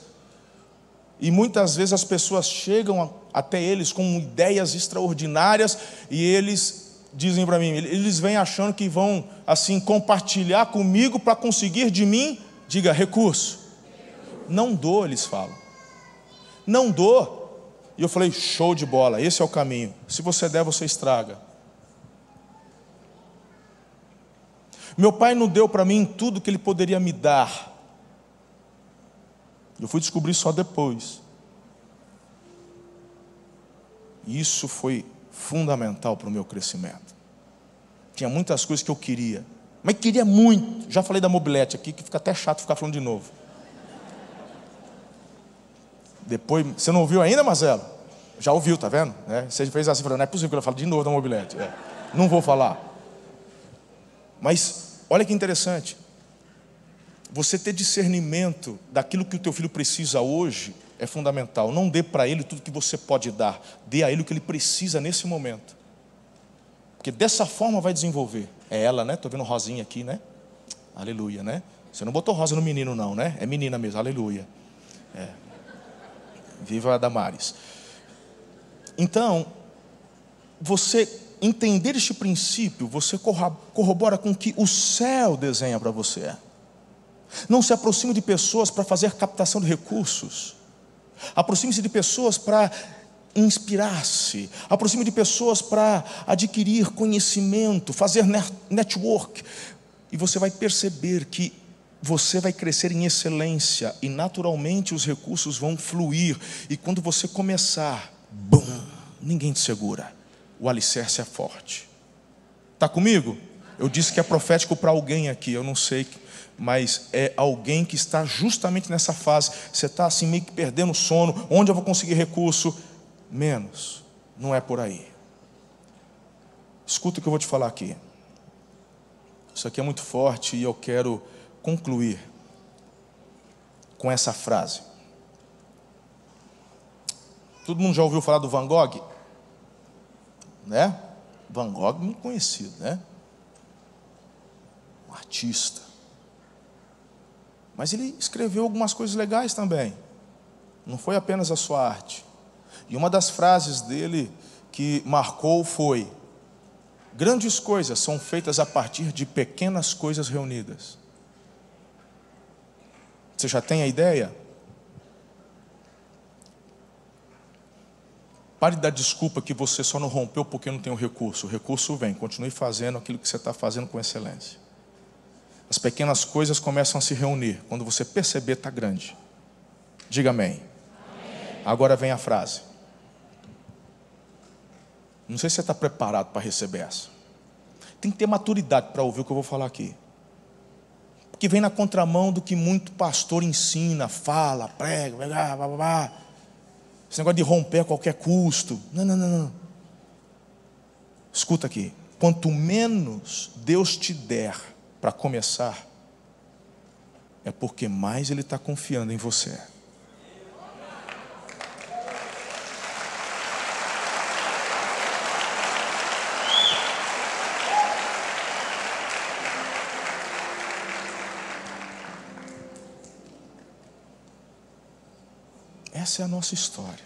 E muitas vezes as pessoas chegam até eles com ideias extraordinárias e eles dizem para mim, eles vêm achando que vão assim compartilhar comigo para conseguir de mim, diga, recurso. Não dou, eles falam. Não dou. E eu falei, show de bola, esse é o caminho. Se você der, você estraga. Meu pai não deu para mim tudo que ele poderia me dar. Eu fui descobrir só depois. E isso foi fundamental para o meu crescimento. Tinha muitas coisas que eu queria, Mas queria muito. Já falei da mobilete aqui, que fica até chato ficar falando de novo. Depois, você não ouviu ainda, Marcelo? Já ouviu, tá vendo? É, você fez assim, falando, não é possível que eu fale de novo da mobilete. É, não vou falar. Mas, olha que interessante. Você ter discernimento daquilo que o teu filho precisa hoje é fundamental. Não dê para ele tudo que você pode dar. Dê a ele o que ele precisa nesse momento. Porque dessa forma vai desenvolver. É ela, né? Estou vendo rosinha aqui, né? Aleluia, né? Você não botou rosa no menino, não, né? É menina mesmo, aleluia. É. Viva a Damares. Então, você entender este princípio, você corrobora com o que o céu desenha para você. Não se aproxime de pessoas para fazer captação de recursos. Aproxime-se de pessoas para inspirar-se. Aproxime de pessoas para adquirir conhecimento, fazer network. E você vai perceber que você vai crescer em excelência e naturalmente os recursos vão fluir. E quando você começar, bum, ninguém te segura. O alicerce é forte. Está comigo? Eu disse que é profético para alguém aqui, eu não sei, mas é alguém que está justamente nessa fase. Você está assim meio que perdendo o sono. Onde eu vou conseguir recurso? Menos. Não é por aí. Escuta o que eu vou te falar aqui. Isso aqui é muito forte e eu quero concluir com essa frase. Todo mundo já ouviu falar do Van Gogh? Né? Van Gogh, muito conhecido, né? Um artista. Mas ele escreveu algumas coisas legais também. Não foi apenas a sua arte. E uma das frases dele que marcou foi: Grandes coisas são feitas a partir de pequenas coisas reunidas. Você já tem a ideia? Pare de dar desculpa que você só não rompeu porque não tem o recurso. O recurso vem, continue fazendo aquilo que você está fazendo com excelência. As pequenas coisas começam a se reunir. Quando você perceber, está grande. Diga amém. amém. Agora vem a frase. Não sei se você está preparado para receber essa. Tem que ter maturidade para ouvir o que eu vou falar aqui que vem na contramão do que muito pastor ensina, fala, prega, blá, blá, blá, esse negócio de romper a qualquer custo. Não, não, não, não. Escuta aqui. Quanto menos Deus te der para começar, é porque mais Ele está confiando em você. Essa é a nossa história.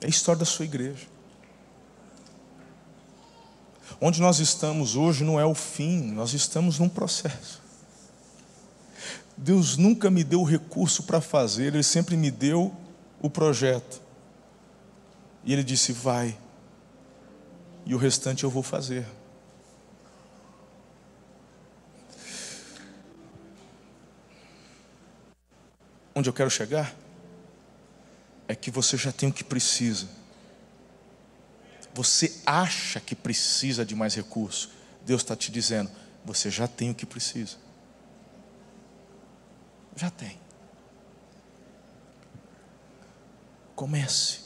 É a história da sua igreja. Onde nós estamos hoje não é o fim, nós estamos num processo. Deus nunca me deu o recurso para fazer, Ele sempre me deu o projeto. E Ele disse: vai, e o restante eu vou fazer. Onde eu quero chegar? É que você já tem o que precisa. Você acha que precisa de mais recurso. Deus está te dizendo, você já tem o que precisa. Já tem. Comece.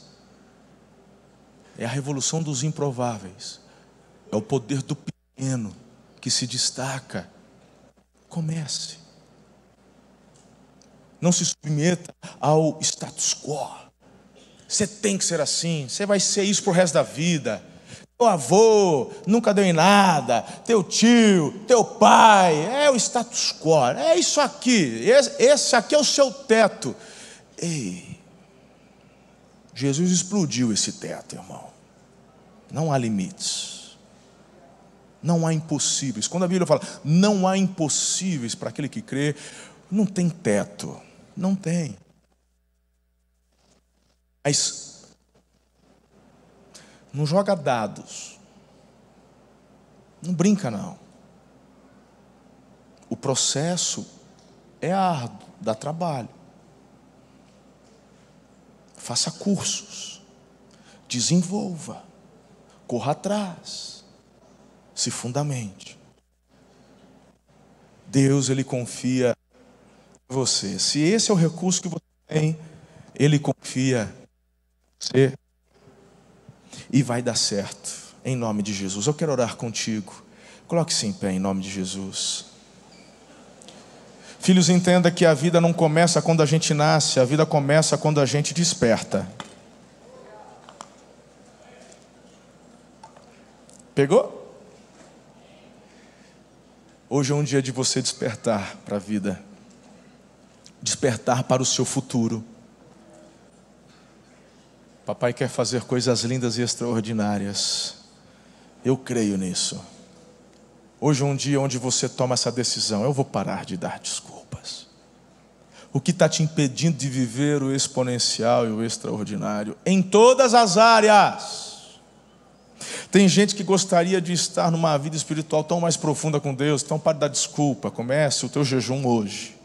É a revolução dos improváveis. É o poder do pequeno que se destaca. Comece. Não se submeta ao status quo. Você tem que ser assim, você vai ser isso pro resto da vida. Teu avô nunca deu em nada, teu tio, teu pai, é o status quo, é isso aqui, esse aqui é o seu teto. Ei, Jesus explodiu esse teto, irmão. Não há limites, não há impossíveis. Quando a Bíblia fala não há impossíveis para aquele que crê, não tem teto, não tem. Mas não joga dados. Não brinca, não. O processo é árduo, dá trabalho. Faça cursos, desenvolva, corra atrás, se fundamente. Deus ele confia em você. Se esse é o recurso que você tem, ele confia em você e vai dar certo, em nome de Jesus. Eu quero orar contigo. Coloque-se em pé em nome de Jesus. Filhos, entenda que a vida não começa quando a gente nasce, a vida começa quando a gente desperta. Pegou? Hoje é um dia de você despertar para a vida, despertar para o seu futuro. Papai quer fazer coisas lindas e extraordinárias. Eu creio nisso. Hoje é um dia onde você toma essa decisão. Eu vou parar de dar desculpas. O que está te impedindo de viver o exponencial e o extraordinário em todas as áreas? Tem gente que gostaria de estar numa vida espiritual tão mais profunda com Deus, então pare dar desculpa. Comece o teu jejum hoje.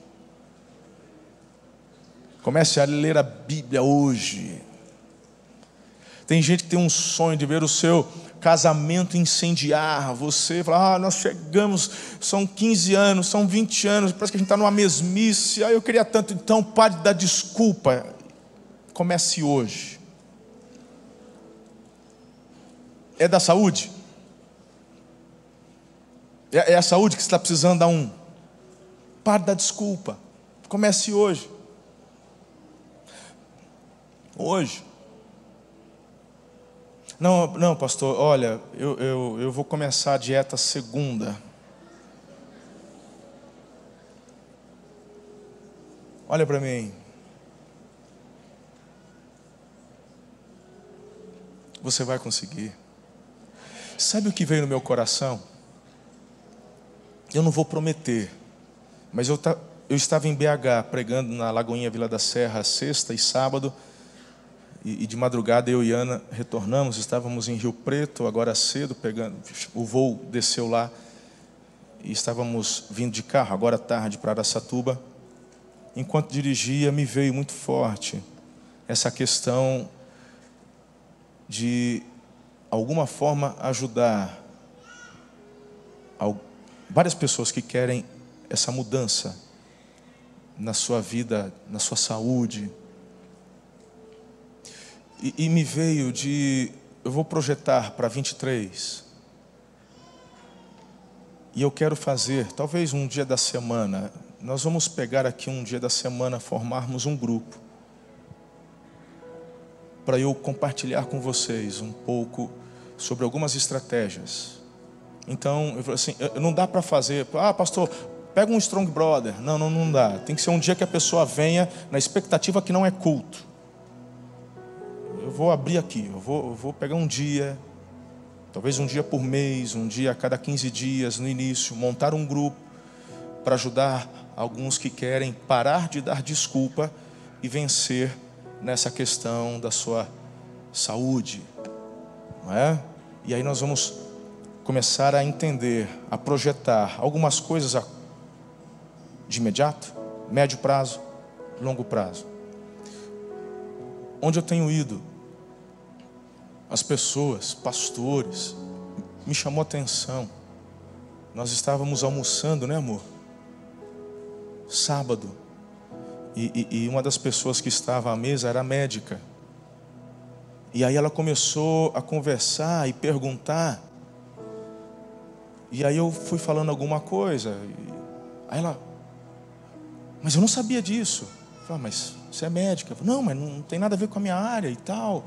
Comece a ler a Bíblia hoje. Tem gente que tem um sonho de ver o seu casamento incendiar. Você fala, ah, nós chegamos, são 15 anos, são 20 anos, parece que a gente está numa mesmice. Ah, eu queria tanto. Então, pare de desculpa. Comece hoje. É da saúde? É, é a saúde que está precisando dar um. Pare da desculpa. Comece hoje. Hoje. Não, não, pastor, olha, eu, eu, eu vou começar a dieta segunda. Olha para mim. Você vai conseguir. Sabe o que veio no meu coração? Eu não vou prometer, mas eu, eu estava em BH pregando na Lagoinha Vila da Serra sexta e sábado. E, e, de madrugada eu e Ana retornamos, estávamos em Rio Preto, agora cedo, pegando, o voo desceu lá e estávamos vindo de carro, agora tarde, para Aracatuba. Enquanto dirigia, me veio muito forte essa questão de alguma forma ajudar várias pessoas que querem essa mudança na sua vida, na sua saúde, e, e me veio de. Eu vou projetar para 23. E eu quero fazer, talvez um dia da semana, nós vamos pegar aqui um dia da semana, formarmos um grupo, para eu compartilhar com vocês um pouco sobre algumas estratégias. Então, eu falei assim, não dá para fazer, ah, pastor, pega um Strong Brother. Não, não, não dá. Tem que ser um dia que a pessoa venha na expectativa que não é culto eu vou abrir aqui, eu vou, eu vou pegar um dia, talvez um dia por mês, um dia a cada 15 dias no início, montar um grupo para ajudar alguns que querem parar de dar desculpa e vencer nessa questão da sua saúde, não é? E aí nós vamos começar a entender, a projetar algumas coisas de imediato, médio prazo, longo prazo. Onde eu tenho ido as pessoas, pastores, me chamou a atenção. Nós estávamos almoçando, né, amor? Sábado. E, e, e, uma das pessoas que estava à mesa era médica. E aí ela começou a conversar e perguntar. E aí eu fui falando alguma coisa. Aí ela, mas eu não sabia disso. Eu falei, ah, mas você é médica? Falei, não, mas não tem nada a ver com a minha área e tal.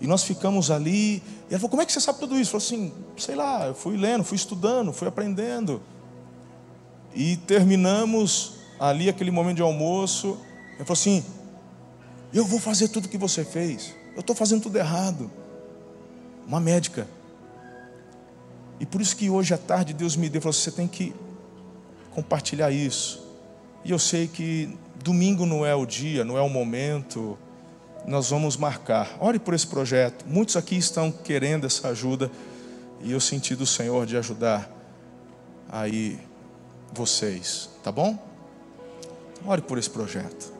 E nós ficamos ali. E ela falou: Como é que você sabe tudo isso? Falei assim: Sei lá, eu fui lendo, fui estudando, fui aprendendo. E terminamos ali aquele momento de almoço. Ela falou assim: Eu vou fazer tudo o que você fez. Eu estou fazendo tudo errado. Uma médica. E por isso que hoje à tarde Deus me deu, falou: Você tem que compartilhar isso. E eu sei que domingo não é o dia, não é o momento nós vamos marcar. Ore por esse projeto. Muitos aqui estão querendo essa ajuda e eu senti do Senhor de ajudar aí vocês, tá bom? Ore por esse projeto.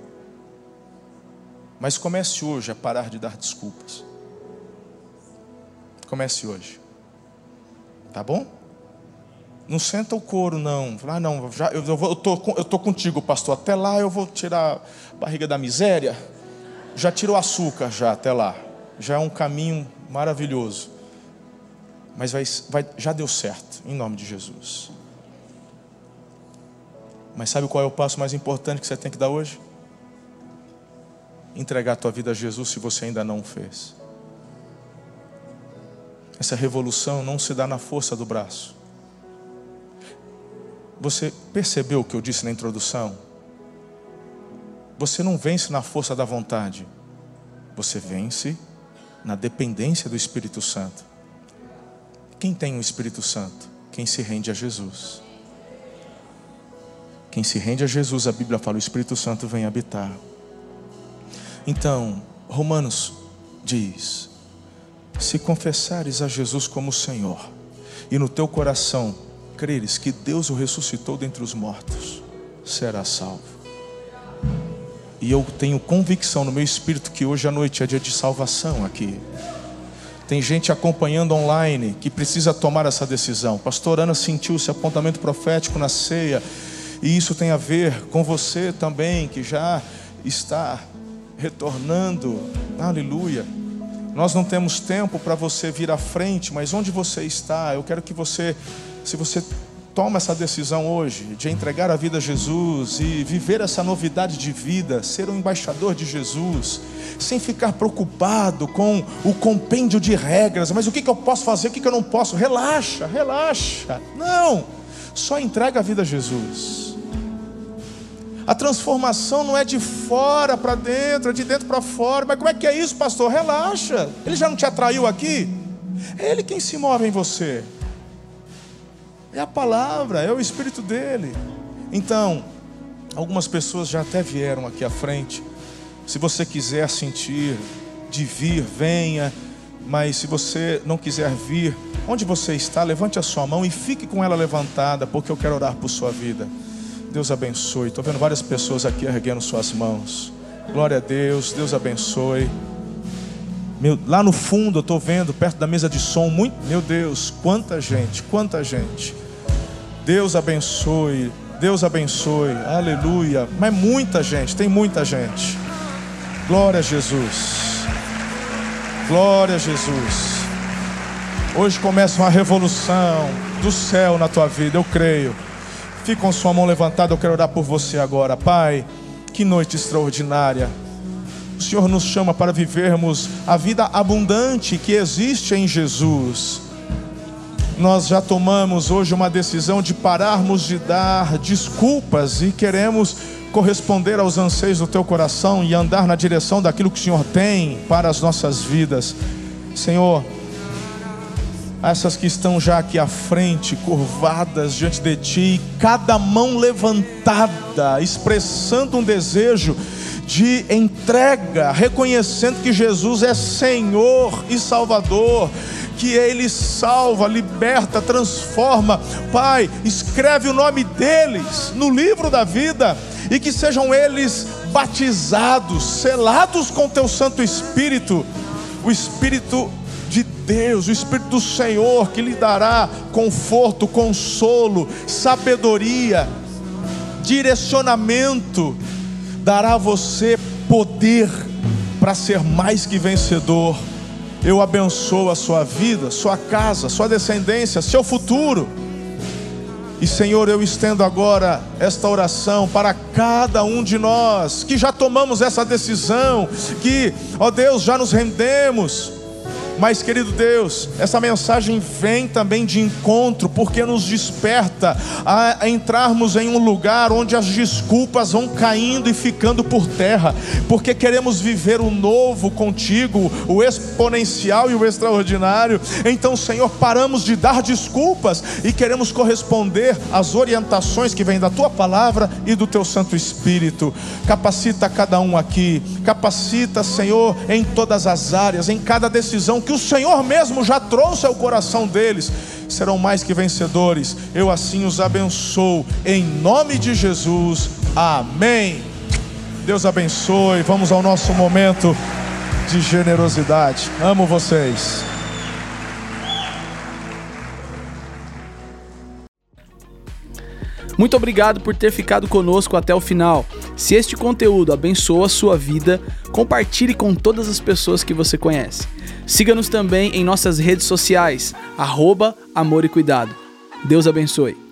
Mas comece hoje a parar de dar desculpas. Comece hoje. Tá bom? Não senta o couro, não. Ah, não, já, eu, eu, tô, eu tô contigo, pastor. Até lá eu vou tirar a barriga da miséria. Já tirou açúcar, já, até lá. Já é um caminho maravilhoso. Mas vai, vai, já deu certo, em nome de Jesus. Mas sabe qual é o passo mais importante que você tem que dar hoje? Entregar a tua vida a Jesus se você ainda não o fez. Essa revolução não se dá na força do braço. Você percebeu o que eu disse na introdução? Você não vence na força da vontade, você vence na dependência do Espírito Santo. Quem tem o Espírito Santo? Quem se rende a Jesus. Quem se rende a Jesus, a Bíblia fala, o Espírito Santo vem habitar. Então, Romanos diz: se confessares a Jesus como Senhor, e no teu coração creres que Deus o ressuscitou dentre os mortos, será salvo. E eu tenho convicção no meu espírito que hoje à noite é dia de salvação aqui. Tem gente acompanhando online que precisa tomar essa decisão. Pastor Ana sentiu esse apontamento profético na ceia e isso tem a ver com você também, que já está retornando. Aleluia. Nós não temos tempo para você vir à frente, mas onde você está, eu quero que você, se você toma essa decisão hoje de entregar a vida a Jesus e viver essa novidade de vida, ser um embaixador de Jesus, sem ficar preocupado com o compêndio de regras, mas o que, que eu posso fazer, o que, que eu não posso, relaxa, relaxa. Não, só entrega a vida a Jesus. A transformação não é de fora para dentro, é de dentro para fora. Mas como é que é isso, pastor? Relaxa. Ele já não te atraiu aqui? É Ele quem se move em você. É a palavra, é o Espírito dele. Então, algumas pessoas já até vieram aqui à frente. Se você quiser sentir de vir, venha. Mas se você não quiser vir, onde você está, levante a sua mão e fique com ela levantada, porque eu quero orar por sua vida. Deus abençoe. Estou vendo várias pessoas aqui erguendo suas mãos. Glória a Deus, Deus abençoe. Meu, lá no fundo eu estou vendo, perto da mesa de som, muito, meu Deus, quanta gente, quanta gente. Deus abençoe, Deus abençoe, aleluia. Mas muita gente, tem muita gente. Glória a Jesus, glória a Jesus. Hoje começa uma revolução do céu na tua vida, eu creio. Fique com sua mão levantada, eu quero orar por você agora. Pai, que noite extraordinária. O Senhor nos chama para vivermos a vida abundante que existe em Jesus. Nós já tomamos hoje uma decisão de pararmos de dar desculpas e queremos corresponder aos anseios do teu coração e andar na direção daquilo que o Senhor tem para as nossas vidas. Senhor, essas que estão já aqui à frente, curvadas diante de Ti, cada mão levantada, expressando um desejo de entrega, reconhecendo que Jesus é Senhor e Salvador, que Ele salva, liberta, transforma. Pai, escreve o nome deles no livro da vida e que sejam eles batizados, selados com Teu Santo Espírito, o Espírito de Deus, o Espírito do Senhor que lhe dará conforto, consolo, sabedoria, direcionamento, dará a você poder para ser mais que vencedor. Eu abençoo a sua vida, sua casa, sua descendência, seu futuro. E Senhor, eu estendo agora esta oração para cada um de nós que já tomamos essa decisão, que, ó Deus, já nos rendemos mas, querido Deus, essa mensagem vem também de encontro, porque nos desperta a entrarmos em um lugar onde as desculpas vão caindo e ficando por terra, porque queremos viver o novo contigo, o exponencial e o extraordinário. Então, Senhor, paramos de dar desculpas e queremos corresponder às orientações que vêm da tua palavra e do teu Santo Espírito. Capacita cada um aqui, capacita, Senhor, em todas as áreas, em cada decisão que o Senhor mesmo já trouxe ao coração deles, serão mais que vencedores. Eu assim os abençoo, em nome de Jesus. Amém. Deus abençoe. Vamos ao nosso momento de generosidade. Amo vocês. Muito obrigado por ter ficado conosco até o final. Se este conteúdo abençoa a sua vida, compartilhe com todas as pessoas que você conhece. Siga-nos também em nossas redes sociais, arroba Amor e Cuidado. Deus abençoe.